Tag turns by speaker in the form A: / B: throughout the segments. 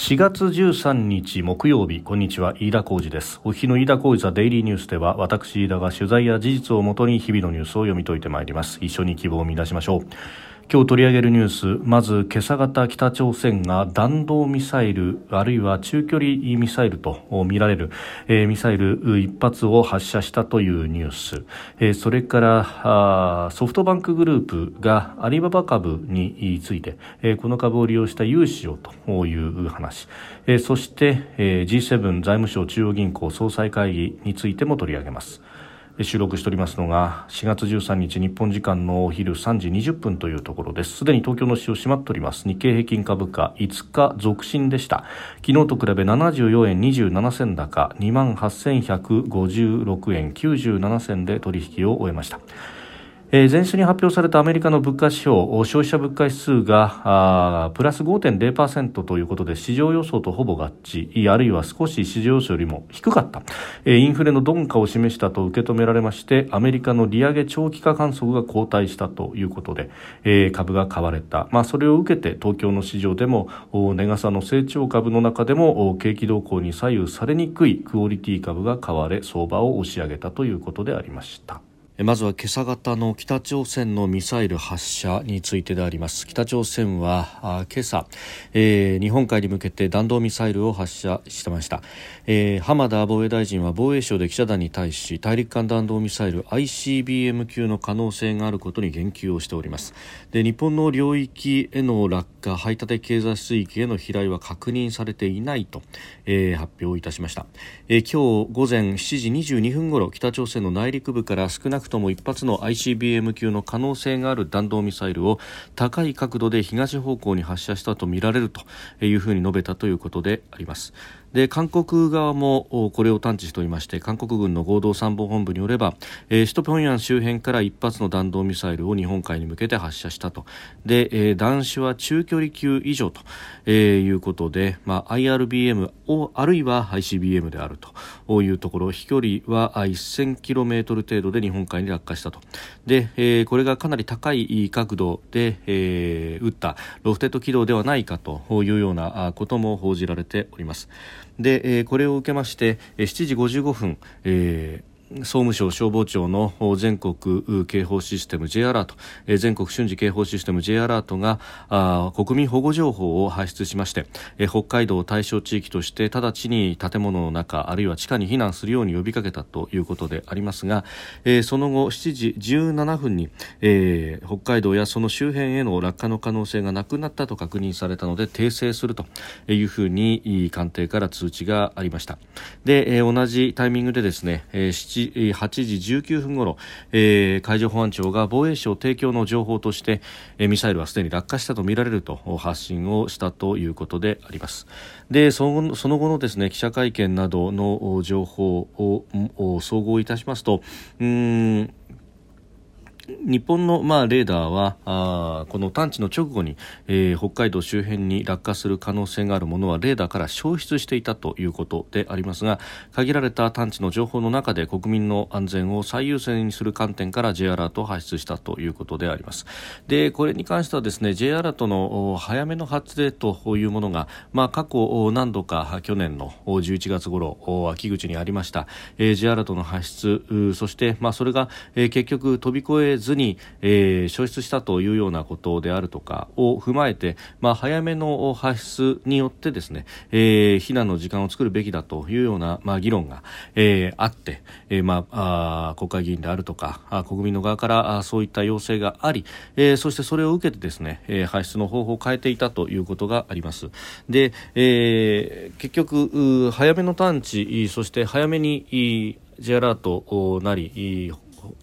A: 4月13日木曜日こんにちは。飯田浩二です。お日の飯田浩二ザデイリーニュースでは私飯田が取材や事実をもとに日々のニュースを読み解いてまいります。一緒に希望を見出しましょう。今日取り上げるニュースまず今朝方北朝鮮が弾道ミサイルあるいは中距離ミサイルとみられる、えー、ミサイル一発を発射したというニュース、えー、それからソフトバンクグループがアリババ株について、えー、この株を利用した融資をという話、えー、そして、えー、G7 財務省中央銀行総裁会議についても取り上げます。収録しておりますのが4月13日日本時間のお昼3時20分というところです。すでに東京の市場閉まっております。日経平均株価5日続伸でした。昨日と比べ74円27銭高2万8156円97銭で取引を終えました。えー、前週に発表されたアメリカの物価指標消費者物価指数がプラス5.0%ということで市場予想とほぼ合致。あるいは少し市場予想よりも低かった、えー、インフレの鈍化を示したと受け止められましてアメリカの利上げ長期化観測が後退したということで、えー、株が買われた、まあ、それを受けて東京の市場でも値傘の成長株の中でも景気動向に左右されにくいクオリティ株が買われ相場を押し上げたということでありました。まずは今朝方の北朝鮮のミサイル発射についてであります。北朝鮮は今朝、えー、日本海に向けて弾道ミサイルを発射してました、えー、浜田防衛大臣は防衛省で記者団に対し大陸間弾道ミサイル ICBM 級の可能性があることに言及をしております。で日本の領域への落下排他的経済水域への飛来は確認されていないと、えー、発表いたしました、えー、今日午前7時22分ごろ北朝鮮の内陸部から少なくとも1発の ICBM 級の可能性がある弾道ミサイルを高い角度で東方向に発射したとみられるというふうに述べたということであります。で韓国側もこれを探知しておりまして韓国軍の合同参謀本部によれば、えー、首都平壌周辺から1発の弾道ミサイルを日本海に向けて発射したと。で、えー、弾種は中距離級以上と、えー、いうことで、まあ、IRBM をあるいは ICBM であるというところ飛距離は 1000km 程度で日本海に落下したとで、えー、これがかなり高い角度で、えー、撃ったロフテッド軌道ではないかというようなことも報じられております。で、えー、これを受けまして7時55分、えー総務省消防庁の全国警報システム J アラート全国瞬時警報システム J アラートが国民保護情報を発出しまして北海道対象地域として直ちに建物の中あるいは地下に避難するように呼びかけたということでありますがその後7時17分に北海道やその周辺への落下の可能性がなくなったと確認されたので訂正するというふうに官邸から通知がありました。で同じタイミングでですね日8時19分ごろ、えー、海上保安庁が防衛省提供の情報として、えー、ミサイルはすでに落下したとみられると発信をしたということであります。でそのその後のですね記者会見などの情報を総合いたしますとうん日本の、まあ、レーダーはあこの探知の直後に、えー、北海道周辺に落下する可能性があるものはレーダーから消失していたということでありますが限られた探知の情報の中で国民の安全を最優先にする観点から J アラートを発出したということであります。でこれに関してはですね J アラートの早めの発令というものが、まあ、過去何度か去年の11月頃秋口にありました、えー、J アラートの発出そして、まあ、それが、えー、結局飛び越えずに、えー、消失したというようなことであるとかを踏まえて、まあ、早めの発出によってですね、えー、避難の時間を作るべきだというような、まあ、議論が、えー、あって、えーまあ、あ国会議員であるとかあ国民の側からあそういった要請があり、えー、そしてそれを受けてですね、えー、発出の方法を変えていたということがあります。で、えー、結局早めの探知そして早めに J アラートなり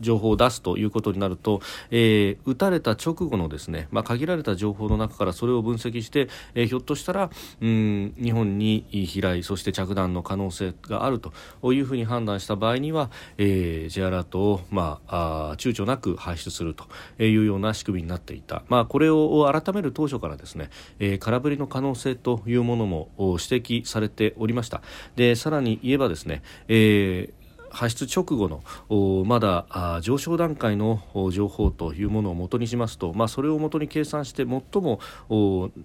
A: 情報を出すということになると、えー、撃たれた直後のですね、まあ、限られた情報の中からそれを分析して、えー、ひょっとしたらうん日本に飛来そして着弾の可能性があるというふうに判断した場合には、えー、J アラートを、まあ、あ躊躇なく排出するというような仕組みになっていた、まあ、これを改める当初からですね、えー、空振りの可能性というものも指摘されておりました。でさらに言えばですね、えー発出直後のまだ上昇段階の情報というものを元にしますと、まあ、それを元に計算して最も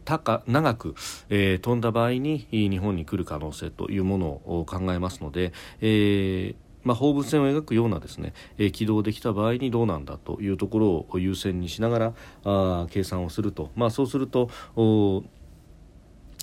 A: 高長く、えー、飛んだ場合に日本に来る可能性というものを考えますので、えーまあ、放物線を描くようなですね、えー、軌道できた場合にどうなんだというところを優先にしながらあ計算をすると、まあ、そうすると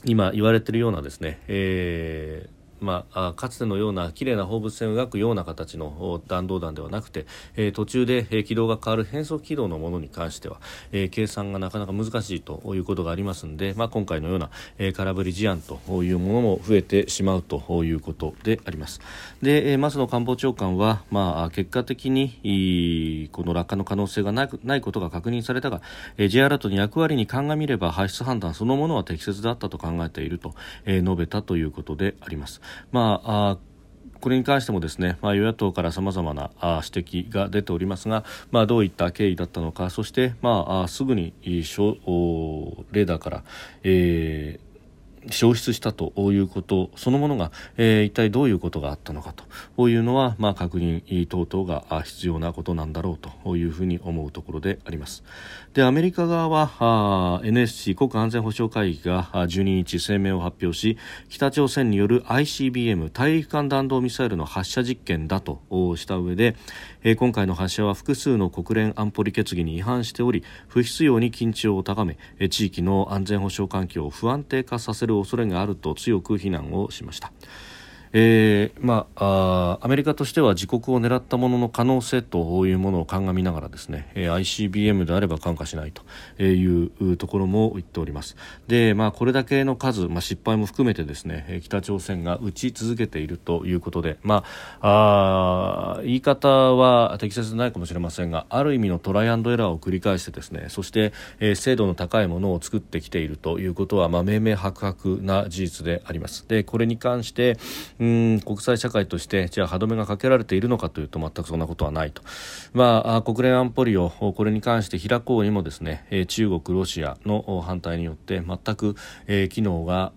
A: 今言われているようなですね、えーまあ、かつてのような綺麗な放物線を描くような形の弾道弾ではなくて、えー、途中で、え、軌道が変わる変則軌道のものに関しては、えー、計算がなかなか難しいということがありますので、まあ、今回のような、えー、空振り事案というものも増えてしまうということであります。で、えー、松野官房長官は、まあ、結果的にこの落下の可能性がなくないことが確認されたが、えー、J アラートに役割に鑑みれば発出判断そのものは適切だったと考えていると、えー、述べたということであります。まあこれに関してもですね、まあ、与野党からさまざまな指摘が出ておりますが、まあ、どういった経緯だったのかそして、まあ、すぐにレーダーから、えー消失したということそのものが、えー、一体どういうことがあったのかというのは、まあ、確認等々が必要なことなんだろうというふうに思うところであります。でアメリカ側は NSC 国家安全保障会議が12日声明を発表し北朝鮮による ICBM 大陸間弾道ミサイルの発射実験だとした上で、えー、今回の発射は複数の国連安保理決議に違反しており不必要に緊張を高め地域の安全保障環境を不安定化させる恐れがあると強く非難をしました。えーまあ、アメリカとしては自国を狙ったものの可能性というものを鑑みながらですね、ICBM であれば感化しないというところも言っております。で、まあ、これだけの数、まあ、失敗も含めてですね北朝鮮が打ち続けているということで、まあ、あ言い方は適切でないかもしれませんがある意味のトライアンドエラーを繰り返してですねそして、えー、精度の高いものを作ってきているということは、まあ、明々白々な事実であります。でこれに関して、うん国際社会としてじゃあ歯止めがかけられているのかというと全くそんなことはないと、まあ、国連安保理をこれに関して開こうにもですね中国、ロシアの反対によって全く、機能が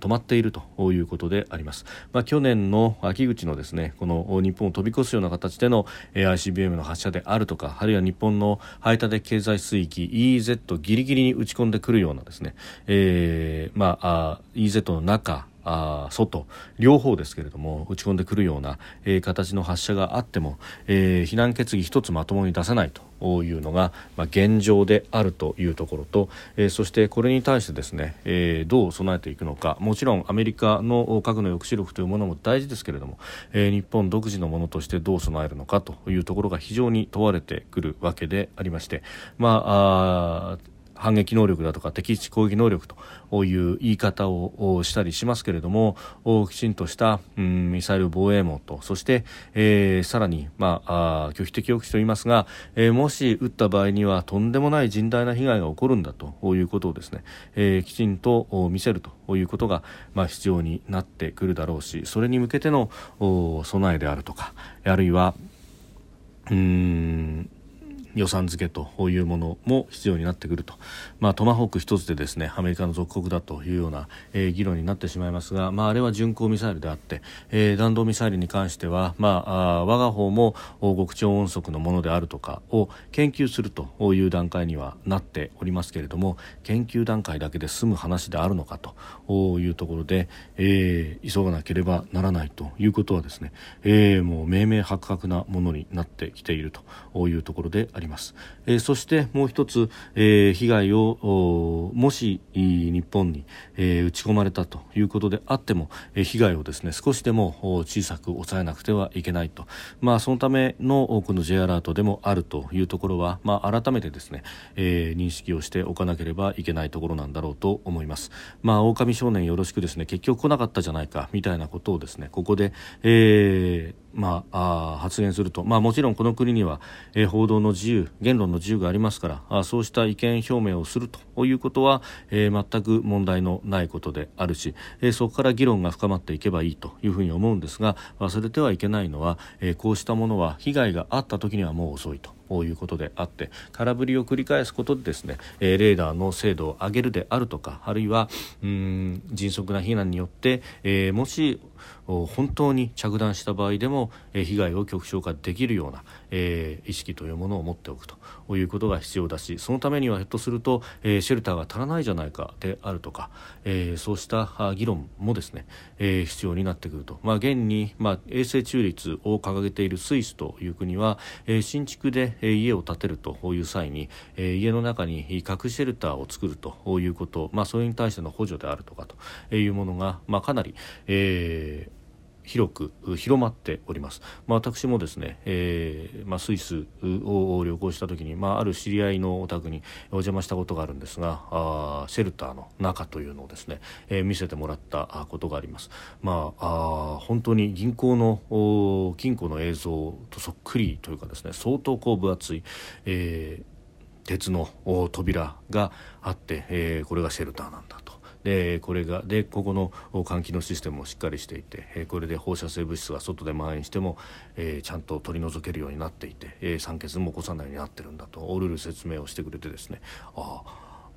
A: 止まっているということであります、まあ、去年の秋口のですねこの日本を飛び越すような形での ICBM の発射であるとかあるいは日本の排他的経済水域 EEZ ギリギリに打ち込んでくるようなですね、えーまあ、EEZ の中あ外。両方ですけれども打ち込んでくるような、えー、形の発射があっても、えー、避難決議一つまともに出せないというのが、ま、現状であるというところと、えー、そしてこれに対してですね、えー、どう備えていくのか。もちろんアメリカの核の抑止力というものも大事ですけれども、えー、日本独自のものとしてどう備えるのかというところが非常に問われてくるわけでありまして、まあ、あ反撃能力だとか敵地攻撃能力という言い方をしたりしますけれどもきちんとした、うん、ミサイル防衛網とそして、えー、さらに、まあ、あ拒否的抑止と言いますが、えー、もし撃った場合にはとんでもない甚大な被害が起こるんだということをですね、えー、きちんと見せるということが、まあ、必要になってくるだろうしそれに向けての備えであるとかあるいはうん予算付けというものも必要になってくると、まあ、トマホーク一つでですねアメリカの属国だというような、えー、議論になってしまいますが、まあ、あれは巡航ミサイルであって、えー、弾道ミサイルに関しては、まあ、あ我が方も極超音速のものであるとかを研究するという段階にはなっておりますけれども研究段階だけで済む話であるのかというところで、えー、急がなければならないということはですね、えー、もう明々白々なものになってきているというところであります。ます、えー、そしてもう一つ、えー、被害をもし日本に、えー、打ち込まれたということであっても、えー、被害をですね少しでも小さく抑えなくてはいけないと、まあ、そのためのこの J アラートでもあるというところは、まあ、改めてですね、えー、認識をしておかなければいけないところなんだろうと思います。まあ、狼少年よろしくですね結局来なかったじゃないかみたいなことをですねここで、えーまあ、あ発言すると、まあ、もちろんこの国には、えー、報道の自由言論の自由がありますからあそうした意見表明をするということは、えー、全く問題のないことであるし、えー、そこから議論が深まっていけばいいというふうに思うんですが忘れてはいけないのは、えー、こうしたものは被害があった時にはもう遅いと。いうことであって空振りを繰り返すことでですね、えー、レーダーの精度を上げるであるとかあるいはうん迅速な避難によって、えー、もし本当に着弾した場合でも、えー、被害を極小化できるような、えー、意識というものを持っておくということが必要だしそのためにはひょっとすると、えー、シェルターが足らないじゃないかであるとか、えー、そうした議論もですね、えー、必要になってくると、まあ、現に、まあ、衛生中立を掲げているスイスという国は、えー、新築で、え、家を建てるという際に、え、家の中に核シェルターを作るということ、まあ、それに対しての補助であるとかというものが、まあ、かなり、えー、広く広まっております、まあ、私もですね、えーまあ、スイスを旅行した時に、まあ、ある知り合いのお宅にお邪魔したことがあるんですがあシェルターの中というのをですね、えー、見せてもらったことがあります、まあ、あ本当に銀行の金庫の映像とそっくりというかですね相当こう分厚い、えー、鉄の扉があって、えー、これがシェルターなんだと。でこれがでここの換気のシステムもしっかりしていて、えこれで放射性物質が外で蔓延しても、え、ちゃんと取り除けるようになっていて、え、酸欠も起こさないようになってるんだとオルル説明をしてくれてですねあ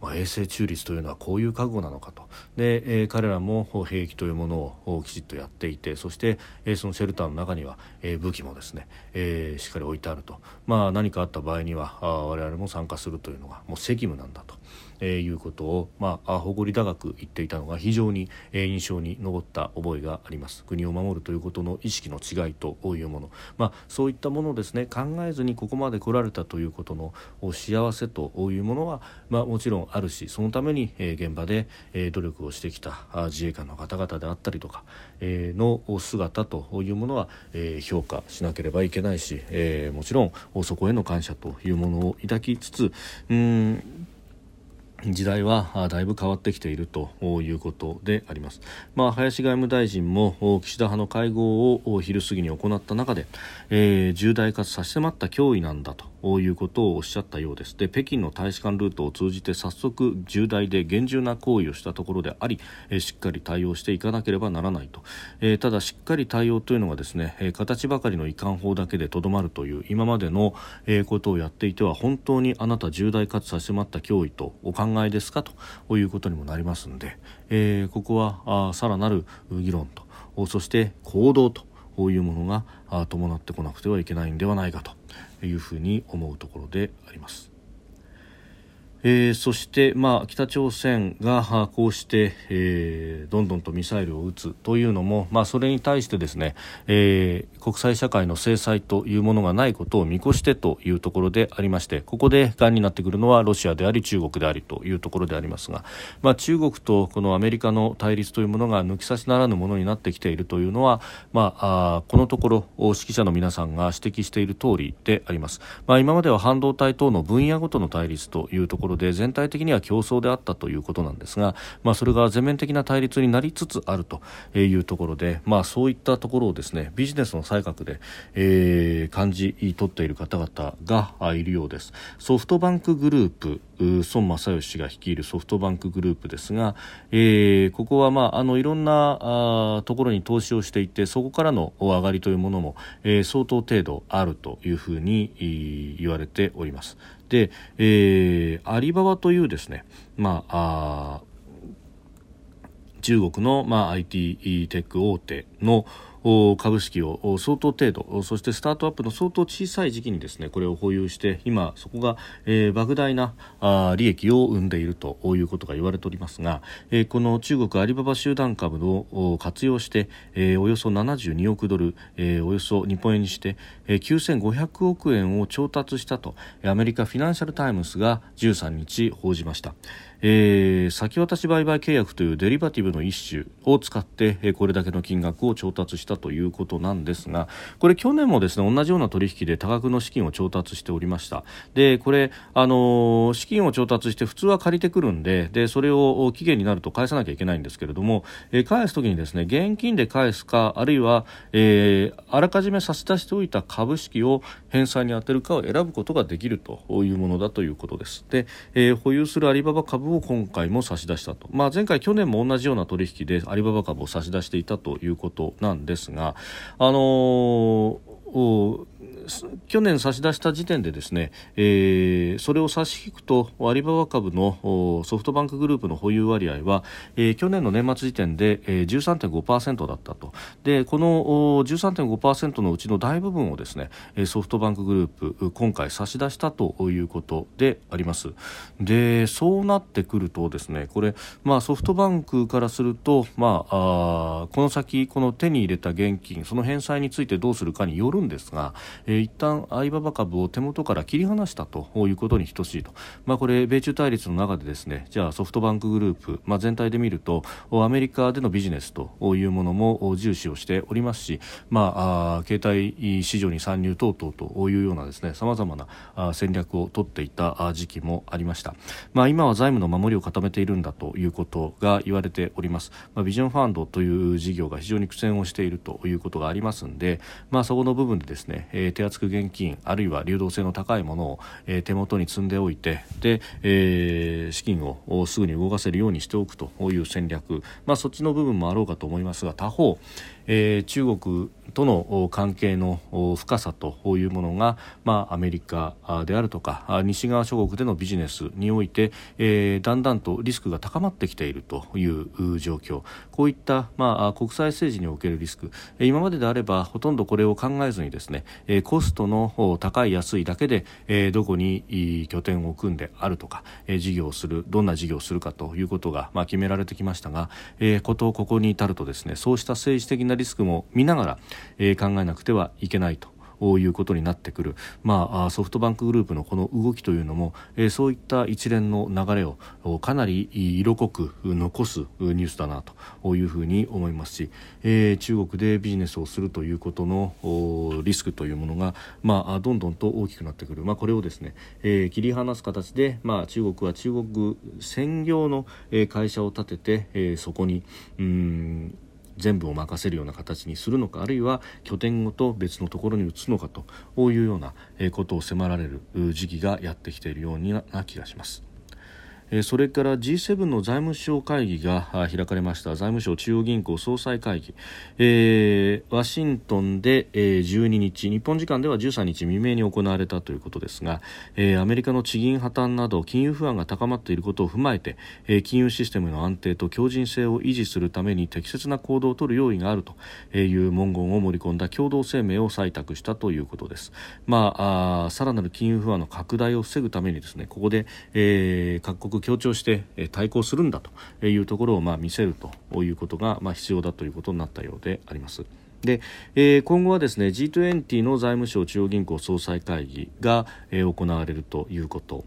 A: まあ、衛生中立というのはこういう覚悟なのかとで、えー、彼らも兵役というものをきちっとやっていてそして、えー、そのシェルターの中には、えー、武器もですね、えー、しっかり置いてあると、まあ、何かあった場合にはあ我々も参加するというのがもう責務なんだと。えー、いうことを、まあ、誇り高く言っていたのが非常に、えー、印象に残った覚えがあります。国を守るということの意識の違いというもの、まあ、そういったものをですね考えずにここまで来られたということの幸せというものは、まあ、もちろんあるしそのために、えー、現場で、えー、努力をしてきた自衛官の方々であったりとか、えー、の姿というものは、えー、評価しなければいけないし、えー、もちろんそこへの感謝というものを抱きつつうん時代はだいぶ変わってきているということであります。まあ、林外務大臣も岸田派の会合を昼過ぎに行った中で、えー、重大かつ差し迫った脅威なんだということをおっしゃったようですで北京の大使館ルートを通じて早速重大で厳重な行為をしたところであり、えー、しっかり対応していかなければならないと、えー、ただしっかり対応というのがですね、え、形ばかりの遺憾法だけでとどまるという今までの、え、ことをやっていては本当にあなた重大かつ差し迫った脅威とお考えですか？ということにもなりますので、えー、ここはあさらなる議論とそして行動というものが伴ってこなくてはいけないんではないかというふうに思うところであります。えー、そして、まあ、北朝鮮がこうして、えー、どんどんとミサイルを撃つというのも、まあ、それに対してですね、えー、国際社会の制裁というものがないことを見越してというところでありましてここでがんになってくるのはロシアであり中国でありというところでありますが、まあ、中国とこのアメリカの対立というものが抜き差しならぬものになってきているというのは、まあ、あこのところ指揮者の皆さんが指摘している通りであります、まあ、今までは半導体等の分野ごとの対立というところろで全体的には競争であったということなんですが、まあ、それが全面的な対立になりつつあるというところで、まあ、そういったところをですねビジネスの才覚で、えー、感じ取っている方々がいるようです。ソフトバンクグループ孫正義が率いるソフトバンクグループですが、えー、ここは、まあ、あのいろんなあところに投資をしていてそこからの上がりというものも、えー、相当程度あるというふうに言われております。で、えー、アリババというですね、まあ、あ中国の、まあ、IT テック大手の株式を相当程度そしてスタートアップの相当小さい時期にですねこれを保有して今そこが、えー、莫大なあ利益を生んでいるということが言われておりますが、えー、この中国アリババ集団株を活用して、えー、およそ72億ドル、えー、およそ日本円にして、えー、9500億円を調達したとアメリカフィナンシャル・タイムズが13日報じました。えー、先渡し売買契約というデリバティブの一種を使って、えー、これだけの金額を調達したということなんですがこれ去年もですね同じような取引で多額の資金を調達しておりました。でこれ、あのー、資金を調達して普通は借りてくるんででそれを期限になると返さなきゃいけないんですけれども、えー、返す時にですね現金で返すかあるいは、えー、あらかじめ差し出しておいた株式を返済に充てるかを選ぶことができるというものだということです。で、えー、保有するアリババ株を今回も差し出したと、まあ、前回、去年も同じような取引でアリババ株を差し出していたということなんですが、あのー去年差し出した時点でですね、えー、それを差し引くとアリババ株のソフトバンクグループの保有割合は、えー、去年の年末時点で、えー、13.5%だったと。でこの13.5%のうちの大部分をですねソフトバンクグループ今回差し出したということであります。でそうなってくるとですねこれ、まあ、ソフトバンクからすると、まあ、あこの先この手に入れた現金その返済についてどうするかによるんですが、えー、一旦相場バ株を手元から切り離したということに等しいと、まあ、これ米中対立の中でですねじゃあソフトバンクグループ、まあ、全体で見るとアメリカでのビジネスというものも重視をしておりますし、まあ、携帯市場に参入等々というようなですね様々な戦略を取っていた時期もありました、まあ、今は財務の守りを固めているんだということが言われております、まあ、ビジョンファンドという事業が非常に苦戦をしているということがありますので、まあ、そこの部分でですね、えー、手厚く現金あるいは流動性の高いものを、えー、手元に積んでおいてで、えー、資金をすぐに動かせるようにしておくという戦略、まあ、そっちの部分もあろうかと思いますが他方、えー、中国との関係の深さというものが、まあ、アメリカであるとか西側諸国でのビジネスにおいて、えー、だんだんとリスクが高まってきているという状況。こういった、まあ、国際政治におけるリスク。今までであればほとんどこれを考えずにですねコストの高い安いだけでえどこに拠点を組んであるとかえ事業をするどんな事業をするかということが、まあ、決められてきましたがえことここに至るとですねそうした政治的なリスクも見ながら、えー、考えなくてはいけないと。いうことになってくる、まあ、ソフトバンクグループのこの動きというのも、え、そういった一連の流れをかなり色濃く残すニュースだなというふうに思いますし、え、中国でビジネスをするということのリスクというものが、まあ、どんどんと大きくなってくる、まあ、これをですね、え、切り離す形で、まあ、中国は中国専業の会社を立てて、え、そこにうん全部を任せるような形にするのかあるいは拠点ごと別のところに移すのかというようなことを迫られる時期がやってきているような気がします。それから G7 の財務省会議が開かれました財務省中央銀行総裁会議、えー、ワシントンで、12日日本時間では13日未明に行われたということですが、えー、アメリカの地銀破綻など金融不安が高まっていることを踏まえて、え、金融システムの安定と強靭性を維持するために適切な行動を取る用意があるという文言を盛り込んだ共同声明を採択したということです。まあ、あさらなる金融不安の拡大を防ぐためにですねここで、えー、各国強調して対抗するんだというところをまあ見せるということがまあ必要だということになったようであります。で、えー、今後はですね G20 の財務省中央銀行総裁会議が、えー、行われるということ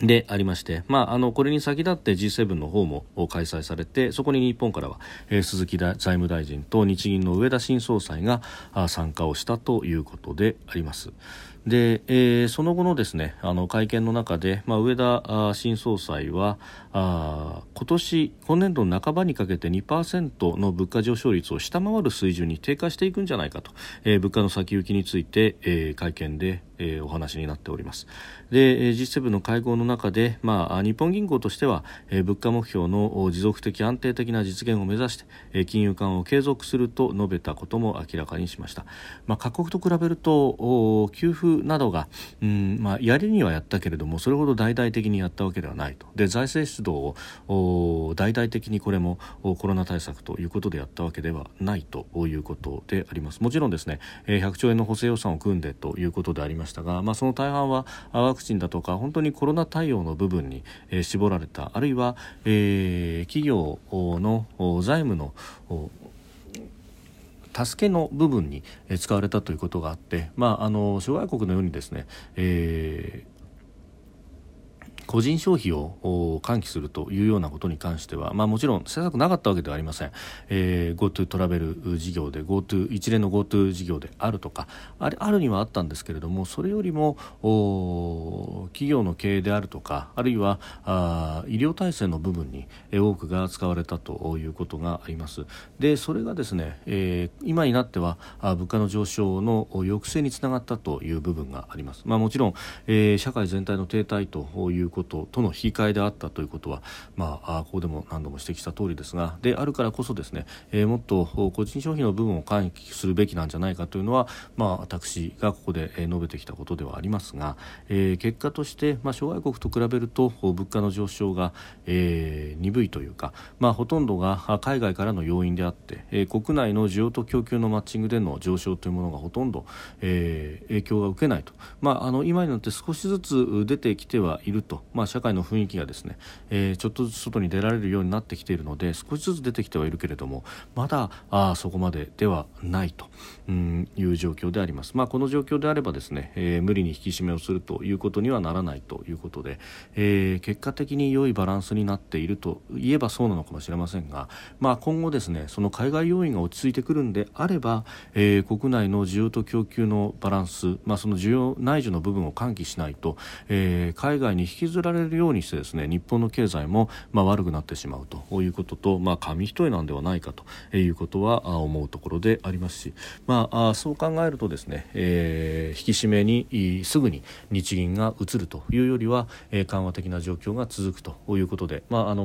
A: でありまして、まあ、あのこれに先立って G7 の方も開催されてそこに日本からは、えー、鈴木財務大臣と日銀の上田新総裁が参加をしたということであります。で、えー、その後のですねあの会見の中で、まあ、上田新総裁はあ今年今年度の半ばにかけて2%の物価上昇率を下回る水準に低下していくんじゃないかと、えー、物価の先行きについて、えー、会見で、えー、お話になっております。で G7 の会合の中で、まあ、日本銀行としては、えー、物価目標の持続的安定的な実現を目指して、えー、金融緩和を継続すると述べたことも明らかにしました、まあ、各国と比べると給付などが、うんまあ、やりにはやったけれどもそれほど大々的にやったわけではないと。で財政出動を大々的にこれもコロナ対策ということでやったわけではないということであります。もちろんですね100兆円の補正予算を組んでということでありましたが、まあ、その大半はワクチンだとか本当にコロナ対応の部分に絞られた。あるいは、えー、企業の財務の助けの部分に使われたということがあって、まあ、あの諸外国のようにですね、えー個人消費を喚起するというようなことに関しては、まあ、もちろん施策なかったわけではありません、えー、GoTo トラベル事業で GoTo 一連の GoTo 事業であるとかあれあるにはあったんですけれどもそれよりも企業の経営であるとかあるいはあ医療体制の部分に多くが使われたということがあります。でそれがですね、えー、今になっては物価の上昇の抑制につながったという部分があります、まあ、もちろん、えー、社会全体の停滞ということとの引き換えであったということは、まあ、ここでも何度も指摘した通りですがであるからこそですね、えー、もっと個人消費の部分を喚起するべきなんじゃないかというのは、まあ、私がここで述べてきたことではありますが、えー、結果として、まあ、諸外国と比べると物価の上昇が、えー、鈍いというか、まあ、ほとんどが海外からの要因であって、えー、国内の需要と供給のマッチングでの上昇というものがほとんど、えー、影響が受けないと、まあ、あの今になって少しずつ出てきてはいると、まあ、社会の雰囲気がですね、えー、ちょっとずつ外に出られるようになってきているので少しずつ出てきてはいるけれどもまだあそこまでではないと。いう状況であります。まあ、この状況であればですね、えー、無理に引き締めをするということにはならないということで、えー、結果的に良いバランスになっているといえばそうなのかもしれませんが、まあ、今後ですねその海外要因が落ち着いてくるんであれば、えー、国内の需要と供給のバランス、まあ、その需要内需の部分を喚起しないと、えー、海外に引きずられるようにしてですね日本の経済も、まあ、悪くなってしまうということと、まあ、紙一重なんではないかということは思うところでありますし、まあ、そう考えるとですね、えー、引き締めにすぐに日銀が移るというよりは、え、緩和的な状況が続くということで、まあ、あの